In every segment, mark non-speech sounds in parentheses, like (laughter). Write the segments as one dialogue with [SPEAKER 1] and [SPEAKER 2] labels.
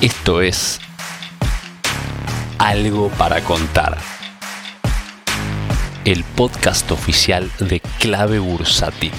[SPEAKER 1] Esto es Algo para contar. El podcast oficial de Clave Bursati.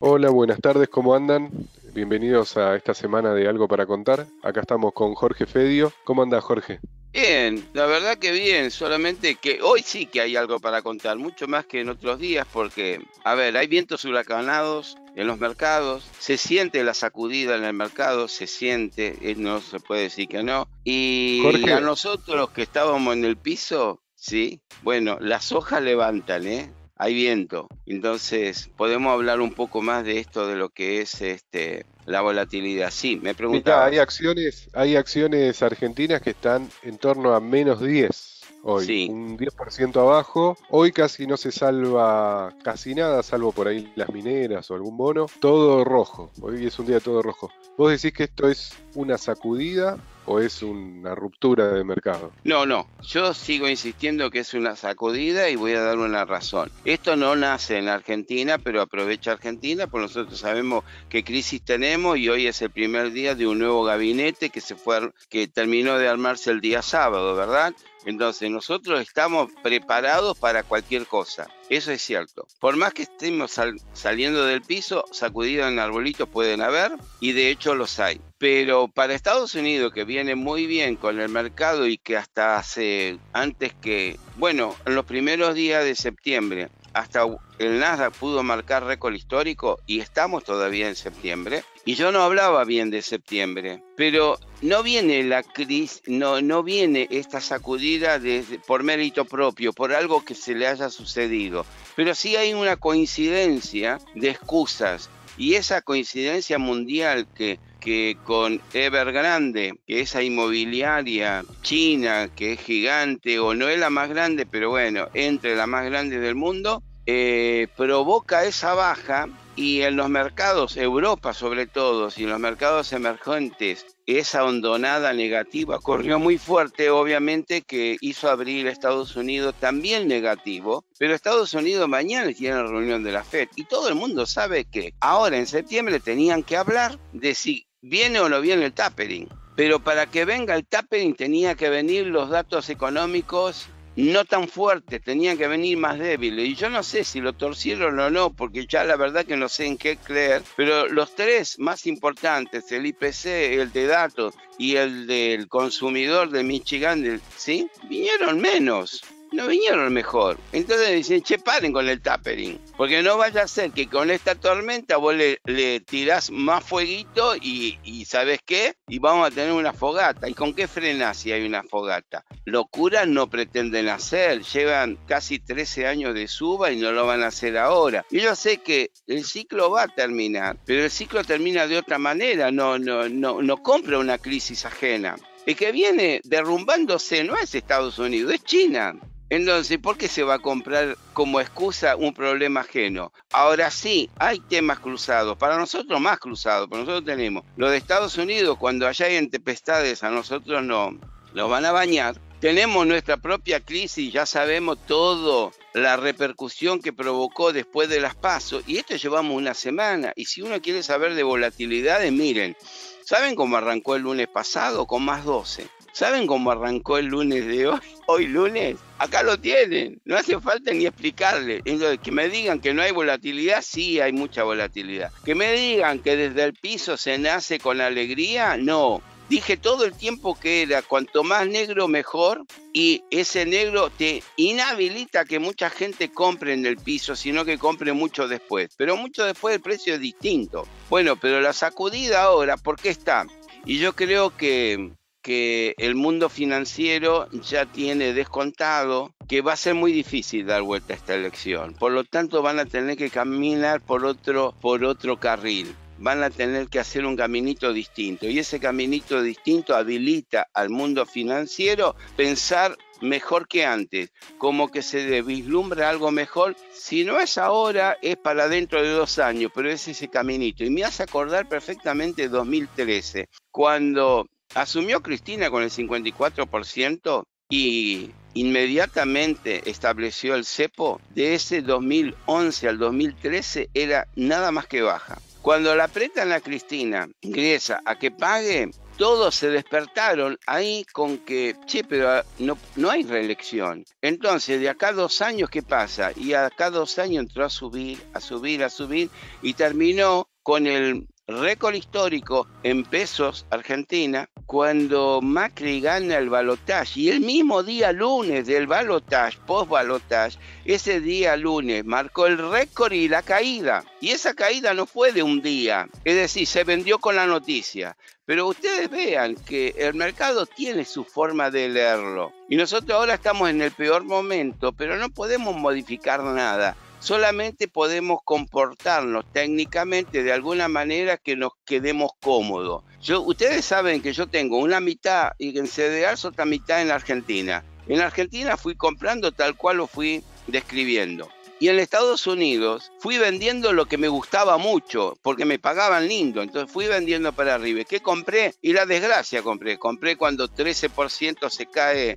[SPEAKER 2] Hola, buenas tardes, ¿cómo andan? Bienvenidos a esta semana de Algo para Contar. Acá estamos con Jorge Fedio. ¿Cómo anda Jorge?
[SPEAKER 3] Bien, la verdad que bien, solamente que hoy sí que hay algo para contar, mucho más que en otros días, porque, a ver, hay vientos huracanados en los mercados, se siente la sacudida en el mercado, se siente, eh, no se puede decir que no, y a nosotros los que estábamos en el piso, sí, bueno, las hojas levantan, ¿eh? Hay viento. Entonces, podemos hablar un poco más de esto, de lo que es este la volatilidad. Sí, me preguntaba.
[SPEAKER 2] hay acciones, hay acciones argentinas que están en torno a menos 10 hoy, un 10% abajo. Hoy casi no se salva casi nada, salvo por ahí las mineras o algún bono. Todo rojo, hoy es un día todo rojo. ¿Vos decís que esto es una sacudida o es una ruptura de mercado?
[SPEAKER 3] No, no, yo sigo insistiendo que es una sacudida y voy a dar una razón. Esto no nace en Argentina, pero aprovecha Argentina, porque nosotros sabemos qué crisis tenemos y hoy es el primer día de un nuevo gabinete que se fue que terminó de armarse el día sábado, ¿verdad? Entonces nosotros estamos preparados para cualquier cosa. Eso es cierto. Por más que estemos saliendo del piso, sacudidos en arbolitos pueden haber y de hecho los hay. Pero para Estados Unidos, que viene muy bien con el mercado y que hasta hace antes que, bueno, en los primeros días de septiembre, hasta el Nasdaq pudo marcar récord histórico y estamos todavía en septiembre. Y yo no hablaba bien de septiembre, pero no viene la crisis, no, no viene esta sacudida por mérito propio, por algo que se le haya sucedido, pero sí hay una coincidencia de excusas y esa coincidencia mundial que, que con Evergrande, que esa inmobiliaria china, que es gigante o no es la más grande, pero bueno, entre la más grande del mundo, eh, provoca esa baja y en los mercados, Europa sobre todo, y en los mercados emergentes, esa hondonada negativa corrió muy fuerte, obviamente, que hizo abrir Estados Unidos también negativo, pero Estados Unidos mañana tiene reunión de la FED y todo el mundo sabe que ahora en septiembre tenían que hablar de si viene o no viene el tapering. Pero para que venga el tapering tenía que venir los datos económicos no tan fuerte, tenían que venir más débiles. Y yo no sé si lo torcieron o no, porque ya la verdad que no sé en qué creer, pero los tres más importantes, el IPC, el de datos y el del consumidor de Michigan, ¿sí? Vinieron menos no vinieron mejor. Entonces dicen, che, paren con el tapering. Porque no vaya a ser que con esta tormenta vos le, tirás más fueguito y, ¿sabes qué? Y vamos a tener una fogata. ¿Y con qué frenas si hay una fogata? Locura no pretenden hacer. Llevan casi 13 años de suba y no lo van a hacer ahora. Y yo sé que el ciclo va a terminar, pero el ciclo termina de otra manera. No, no, no, no compra una crisis ajena. El que viene derrumbándose no es Estados Unidos, es China. Entonces, ¿por qué se va a comprar como excusa un problema ajeno? Ahora sí, hay temas cruzados, para nosotros más cruzados, pero nosotros tenemos lo de Estados Unidos, cuando allá hay tempestades, a nosotros no, nos van a bañar. Tenemos nuestra propia crisis, ya sabemos todo, la repercusión que provocó después de las pasos, y esto llevamos una semana, y si uno quiere saber de volatilidades, miren, ¿saben cómo arrancó el lunes pasado? Con más 12. ¿Saben cómo arrancó el lunes de hoy? (laughs) Hoy lunes. Acá lo tienen. No hace falta ni explicarle. Entonces, que me digan que no hay volatilidad, sí hay mucha volatilidad. Que me digan que desde el piso se nace con alegría, no. Dije todo el tiempo que era cuanto más negro mejor y ese negro te inhabilita que mucha gente compre en el piso, sino que compre mucho después. Pero mucho después el precio es distinto. Bueno, pero la sacudida ahora, ¿por qué está? Y yo creo que que el mundo financiero ya tiene descontado que va a ser muy difícil dar vuelta a esta elección. Por lo tanto, van a tener que caminar por otro, por otro carril. Van a tener que hacer un caminito distinto. Y ese caminito distinto habilita al mundo financiero pensar mejor que antes, como que se vislumbra algo mejor. Si no es ahora, es para dentro de dos años, pero es ese caminito. Y me hace acordar perfectamente 2013, cuando Asumió Cristina con el 54% y inmediatamente estableció el cepo, de ese 2011 al 2013 era nada más que baja. Cuando la apretan a Cristina ingresa a que pague, todos se despertaron ahí con que, che, pero no, no hay reelección. Entonces, de acá dos años, ¿qué pasa? Y acá dos años entró a subir, a subir, a subir, y terminó con el récord histórico en pesos Argentina cuando Macri gana el balotaje y el mismo día lunes del balotaje, post balotaje, ese día lunes marcó el récord y la caída. Y esa caída no fue de un día, es decir, se vendió con la noticia. Pero ustedes vean que el mercado tiene su forma de leerlo. Y nosotros ahora estamos en el peor momento, pero no podemos modificar nada solamente podemos comportarnos técnicamente de alguna manera que nos quedemos cómodos. Ustedes saben que yo tengo una mitad en CDR, otra mitad en Argentina. En Argentina fui comprando tal cual lo fui describiendo. Y en Estados Unidos fui vendiendo lo que me gustaba mucho, porque me pagaban lindo. Entonces fui vendiendo para arriba. ¿Qué compré? Y la desgracia compré. Compré cuando 13% se cae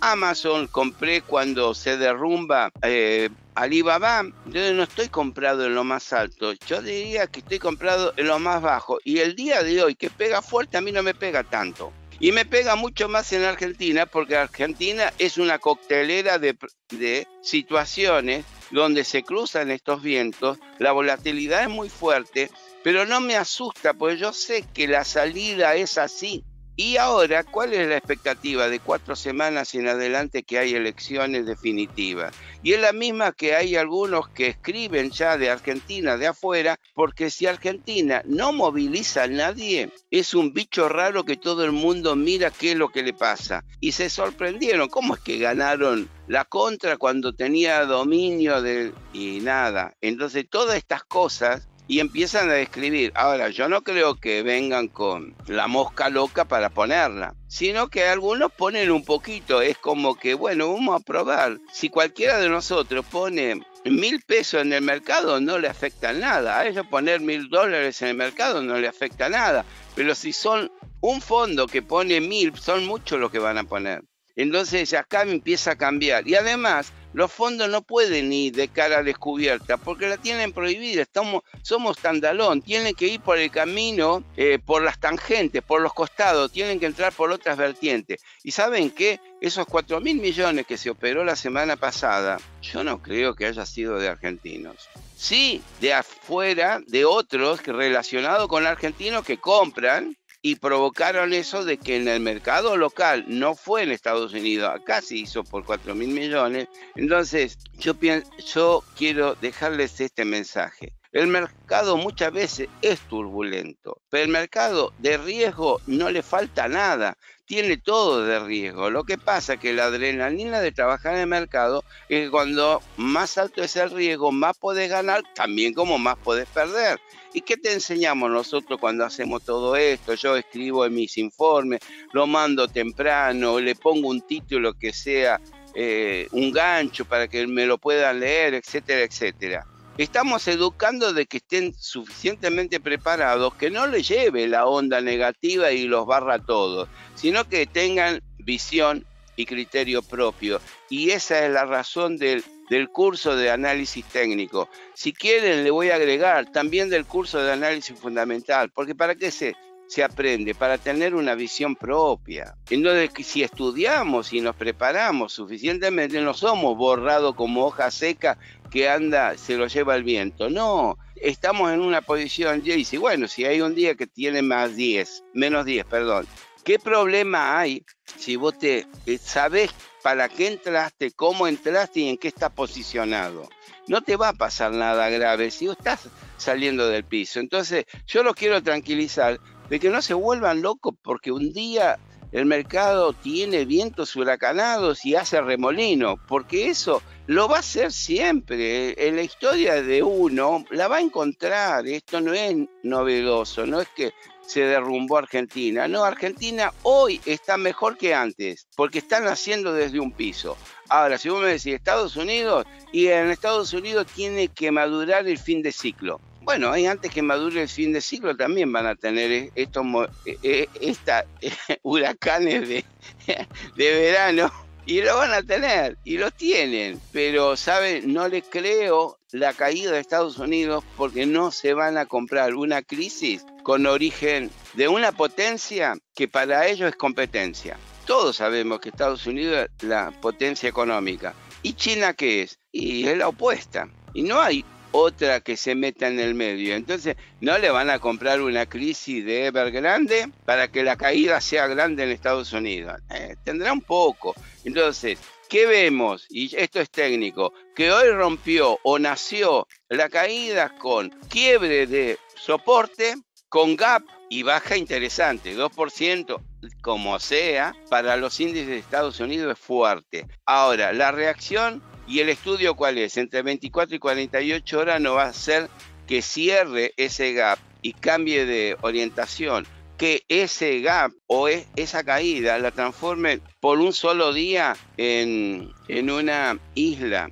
[SPEAKER 3] Amazon. Compré cuando se derrumba eh, Alibaba. Yo no estoy comprado en lo más alto. Yo diría que estoy comprado en lo más bajo. Y el día de hoy que pega fuerte a mí no me pega tanto. Y me pega mucho más en Argentina porque Argentina es una coctelera de, situaciones donde se cruzan estos vientos, la volatilidad es muy fuerte, pero no me asusta porque yo sé que la salida es así. Y ahora, ¿cuál es la expectativa de cuatro semanas en adelante que hay elecciones definitivas? Y es la misma que hay algunos que escriben ya de Argentina, de afuera, porque si Argentina no moviliza a nadie, es un bicho raro que todo el mundo mira qué es lo que le pasa. Y se sorprendieron, ¿cómo es que ganaron la contra cuando tenía dominio de... y nada? Entonces todas estas cosas y empiezan a describir. Ahora, yo no creo que vengan con la mosca loca para ponerla, sino que algunos ponen un poquito. Es como que, bueno, vamos a probar. Si cualquiera de nosotros pone mil pesos en el mercado, no le afecta nada. A ellos poner mil dólares en el mercado no le afecta nada. Pero si son un fondo que pone mil, son muchos los que van a poner. Entonces acá empieza a cambiar. Y además, los fondos no pueden ir de cara descubierta porque la tienen prohibida. Estamos, somos tandalón, tienen que ir por el camino, eh, por las tangentes, por los costados, tienen que entrar por otras vertientes. Y saben qué? Esos 4 mil millones que se operó la semana pasada, yo no creo que haya sido de argentinos. Sí, de afuera, de otros que relacionados con argentinos que compran y provocaron eso de que en el mercado local, no fue en Estados Unidos, acá se hizo por 4 mil millones. Entonces, yo, pienso, yo quiero dejarles este mensaje. El mercado muchas veces es turbulento, pero el mercado de riesgo no le falta nada, tiene todo de riesgo. Lo que pasa es que la adrenalina de trabajar en el mercado es que cuando más alto es el riesgo, más puedes ganar, también como más puedes perder. ¿Y qué te enseñamos nosotros cuando hacemos todo esto? Yo escribo en mis informes, lo mando temprano, le pongo un título que sea eh, un gancho para que me lo puedan leer, etcétera, etcétera. Estamos educando de que estén suficientemente preparados, que no les lleve la onda negativa y los barra todos, sino que tengan visión y criterio propio. Y esa es la razón del del curso de análisis técnico. Si quieren, le voy a agregar también del curso de análisis fundamental, porque ¿para qué se, se aprende? Para tener una visión propia. Entonces, si estudiamos y nos preparamos suficientemente, no somos borrados como hoja seca que anda, se lo lleva el viento. No, estamos en una posición, y dice, bueno, si hay un día que tiene más 10, menos 10, perdón, ¿qué problema hay si vos te eh, sabés para qué entraste, cómo entraste y en qué estás posicionado. No te va a pasar nada grave si estás saliendo del piso. Entonces, yo los quiero tranquilizar de que no se vuelvan locos porque un día el mercado tiene vientos huracanados y hace remolino, porque eso lo va a hacer siempre. En la historia de uno la va a encontrar. Esto no es novedoso, no es que se derrumbó Argentina. No, Argentina hoy está mejor que antes, porque están haciendo desde un piso. Ahora, si vos me decís Estados Unidos, y en Estados Unidos tiene que madurar el fin de ciclo. Bueno, antes que madure el fin de ciclo también van a tener estos eh, eh, (laughs) huracanes de, (laughs) de verano Y lo van a tener, y lo tienen, pero, ¿saben? No le creo la caída de Estados Unidos porque no se van a comprar una crisis con origen de una potencia que para ellos es competencia. Todos sabemos que Estados Unidos es la potencia económica. ¿Y China qué es? Y es la opuesta. Y no hay otra que se meta en el medio. Entonces, no le van a comprar una crisis de Evergrande para que la caída sea grande en Estados Unidos. Eh, tendrá un poco. Entonces, ¿qué vemos? Y esto es técnico, que hoy rompió o nació la caída con quiebre de soporte, con gap y baja interesante, 2%, como sea, para los índices de Estados Unidos es fuerte. Ahora, la reacción ¿Y el estudio cuál es? Entre 24 y 48 horas no va a ser que cierre ese gap y cambie de orientación, que ese gap o esa caída la transforme por un solo día en, una isla.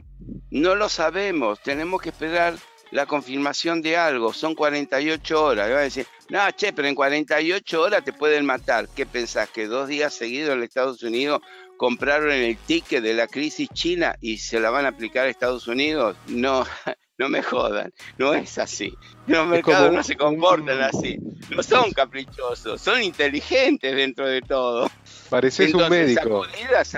[SPEAKER 3] No lo sabemos, tenemos que esperar la confirmación de algo, son 48 horas. Va a decir, no, che, pero en 48 horas te pueden matar. ¿Qué pensás? ¿Que dos días seguidos en Estados Unidos compraron el ticket de la crisis china y se la van a aplicar a Estados Unidos? No, (laughs) no me jodan, no es así. Los mercados no se comportan así, no son caprichosos, son inteligentes dentro de todo.
[SPEAKER 2] Pareces un médico.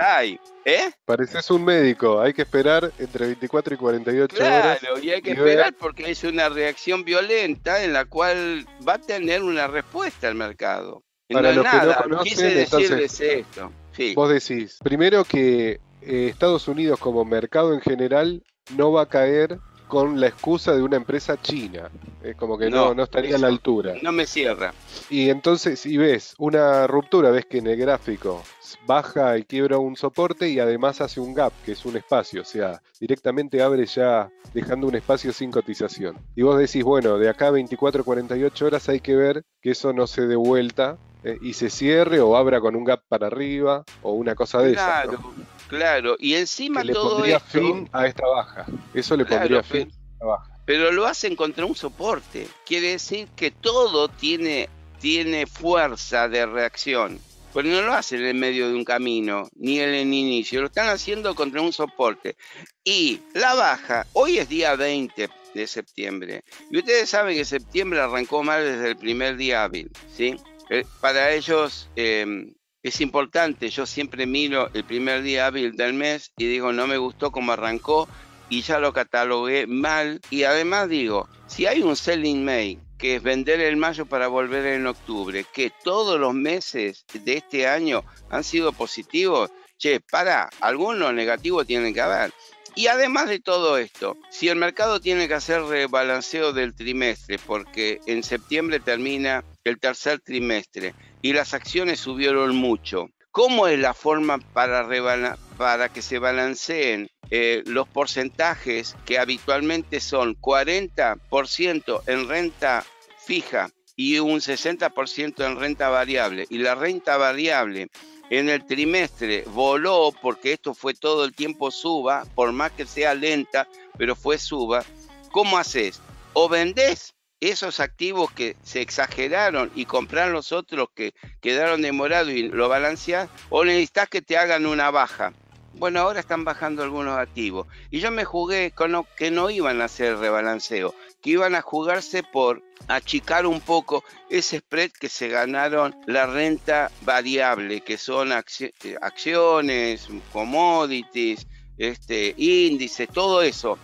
[SPEAKER 3] hay. ¿Eh?
[SPEAKER 2] Pareces un médico, hay que esperar entre 24 y 48 horas.
[SPEAKER 3] Claro, y hay que esperar porque es una reacción violenta en la cual va a tener una respuesta el mercado.
[SPEAKER 2] Para los que no conocen, entonces, esto. Vos decís, primero que eh, Estados Unidos como mercado en general no va a caer con la excusa de una empresa china. Es como que no, no, estaría a la altura.
[SPEAKER 3] No me cierra.
[SPEAKER 2] Y entonces, si ves una ruptura, ves que en el gráfico baja y quiebra un soporte y además hace un gap, que es un espacio, o sea, directamente abre ya dejando un espacio sin cotización. Y vos decís, bueno, de acá a 24 48 horas hay que ver que eso no se dé vuelta eh, y se cierre o abra con un gap para arriba o una cosa de
[SPEAKER 3] claro, Claro, claro. Y encima
[SPEAKER 2] que le
[SPEAKER 3] todo
[SPEAKER 2] pondría fin a esta baja. Eso le pondría fin a esta baja.
[SPEAKER 3] Pero lo hacen contra un soporte. Quiere decir que todo tiene, tiene fuerza de reacción. Pero no lo hacen en medio de un camino, ni en el inicio. Lo están haciendo contra un soporte. Y la baja, hoy es día 20 de septiembre. Y ustedes saben que septiembre arrancó mal desde el primer día hábil, ¿sí? Eh, para ellos em, es importante, yo siempre miro el primer día hábil del mes y digo, no me gustó cómo arrancó y ya lo catalogué mal. Y además digo, si hay un selling May, que es vender en mayo para volver en octubre, que todos los meses de este año han sido positivos, che, para, algunos negativos tienen que haber. Y además de todo esto, si el mercado tiene que hacer rebalanceo del trimestre, porque en septiembre termina el tercer trimestre y las acciones subieron mucho, ¿cómo es la forma para, que se balanceen eh, los porcentajes que habitualmente son 40% en renta fija y un 60% en renta variable? Y la renta variable en el trimestre voló porque esto fue todo el tiempo suba, por más que sea lenta, pero fue suba. ¿Cómo haces? O vendés esos activos que se exageraron y comprar los otros que quedaron demorados y lo balanceás, o necesitas que te hagan una baja. Bueno, ahora están bajando algunos activos. Y yo me jugué con que no iban a hacer rebalanceo, que iban a jugarse por achicar un poco ese spread que se ganaron la renta variable, que son acciones, commodities, este, índices, todo eso.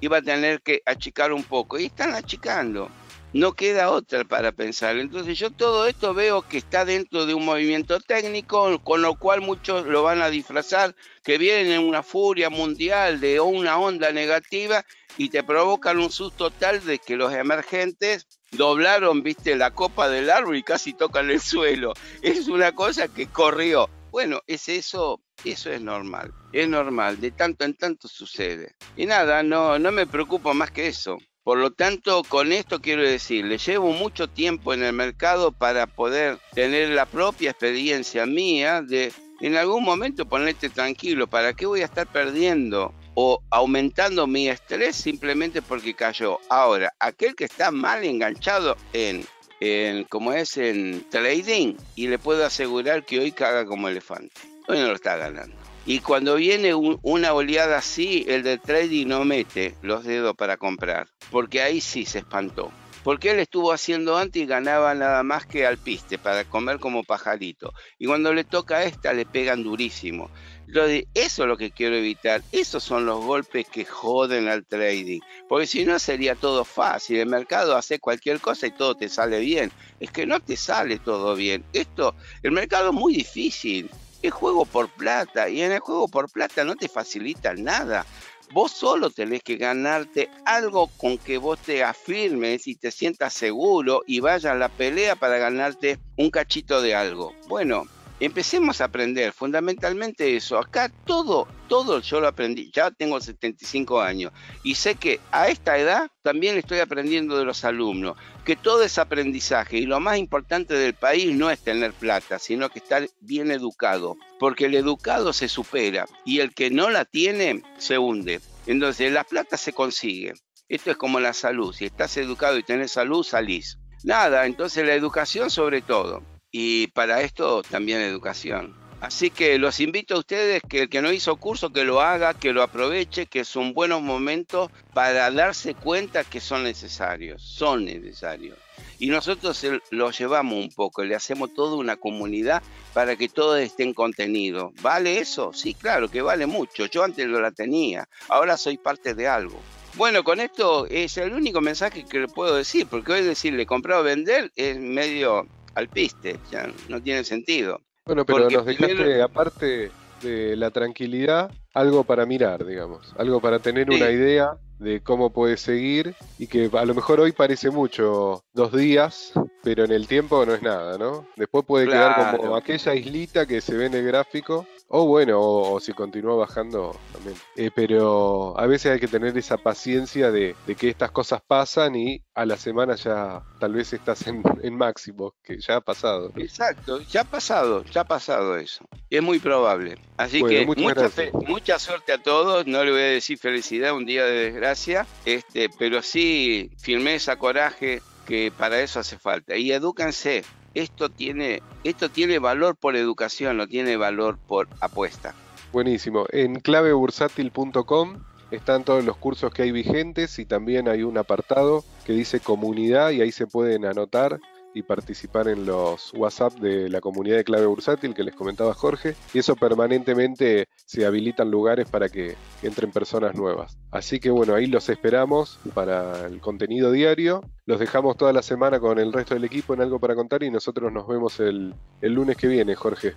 [SPEAKER 3] Iba a tener que achicar un poco. Y están achicando no queda otra para pensar. Entonces yo todo esto veo que está dentro de un movimiento técnico, con lo cual muchos lo van a disfrazar, que vienen en una furia mundial de una onda negativa y te provocan un susto tal de que los emergentes doblaron, viste, la copa del árbol y casi tocan el suelo. Es una cosa que corrió. Bueno, es eso, eso es normal, es normal, de tanto en tanto sucede. Y nada, no, no me preocupo más que eso. Por lo tanto, con esto quiero decir, le llevo mucho tiempo en el mercado para poder tener la propia experiencia mía de en algún momento ponerte tranquilo, ¿para qué voy a estar perdiendo o aumentando mi estrés simplemente porque cayó? Ahora, aquel que está mal enganchado en, en como es en trading, y le puedo asegurar que hoy caga como elefante. Hoy no lo está ganando. Y cuando viene una oleada así, el de trading no mete los dedos para comprar, porque ahí sí se espantó. Porque él estuvo haciendo antes y ganaba nada más que al piste para comer como pajarito. Y cuando le toca a esta, le pegan durísimo. Lo de, eso es lo que quiero evitar. Esos son los golpes que joden al trading. Porque si no sería todo fácil. El mercado hace cualquier cosa y todo te sale bien. Es que no te sale todo bien. Esto, el mercado es muy difícil. Es juego por plata. Y en el juego por plata no te facilita nada. Vos solo tenés que ganarte algo con que vos te afirmes y te sientas seguro y vayas a la pelea para ganarte un cachito de algo. Bueno, empecemos a aprender fundamentalmente eso. Acá todo, todo yo lo aprendí, ya tengo 75 años y sé que a esta edad también estoy aprendiendo de los alumnos, que todo es aprendizaje y lo más importante del país no es tener plata, sino que estar bien educado, porque el educado se supera y el que no la tiene se hunde. Entonces la plata se consigue. Esto es como la salud, si estás educado y tenés salud, salís. Nada, entonces la educación sobre todo y para esto también educación. Así que los invito a ustedes que el que no hizo curso que lo haga, que lo aproveche, que son buenos momentos para darse cuenta que son necesarios, son necesarios. Y nosotros los llevamos un poco, le hacemos toda una comunidad para que todos estén contenido. ¿Vale eso? Sí, claro que vale mucho. Yo antes lo la tenía, ahora soy parte de algo. Bueno, con esto es el único mensaje que le puedo decir, porque hoy decirle comprar o vender es medio al piste, ya no tiene sentido.
[SPEAKER 2] Bueno, pero nos dejaste, aparte de la tranquilidad, algo para mirar, digamos, algo para tener una idea de cómo puede seguir y que a lo mejor hoy parece mucho, dos días, pero en el tiempo no es nada, ¿no? Después puede quedar como aquella islita que se ve en el gráfico o bueno, o, si continúa bajando también. Eh, pero a veces hay que tener esa paciencia de, que estas cosas pasan y a la semana ya tal vez estás (laughs) en, máximo, que ya ha pasado.
[SPEAKER 3] Exacto, ya ha pasado, ya ha pasado eso. es muy probable. Así que mucha, mucha suerte a todos. No le voy a decir felicidad, un día de desgracia, este, pero sí firmeza, coraje, que para eso hace falta. Y edúcanse, esto tiene, esto tiene valor por educación, no tiene valor por apuesta.
[SPEAKER 2] Buenísimo. En clavebursátil.com están todos los cursos que hay vigentes y también hay un apartado que dice comunidad y ahí se pueden anotar y participar en los WhatsApp de la comunidad de clave bursátil que les comentaba Jorge. Y eso permanentemente se habilitan lugares para que entren personas nuevas. Así que bueno, ahí los esperamos para el contenido diario. Los dejamos toda la semana con el resto del equipo en algo para contar y nosotros nos vemos el, el lunes que viene, Jorge.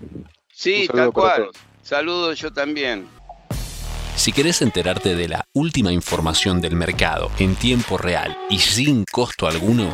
[SPEAKER 3] Sí, tal cual. Saludos yo también.
[SPEAKER 1] Si querés enterarte de la última información del mercado en tiempo real y sin costo alguno,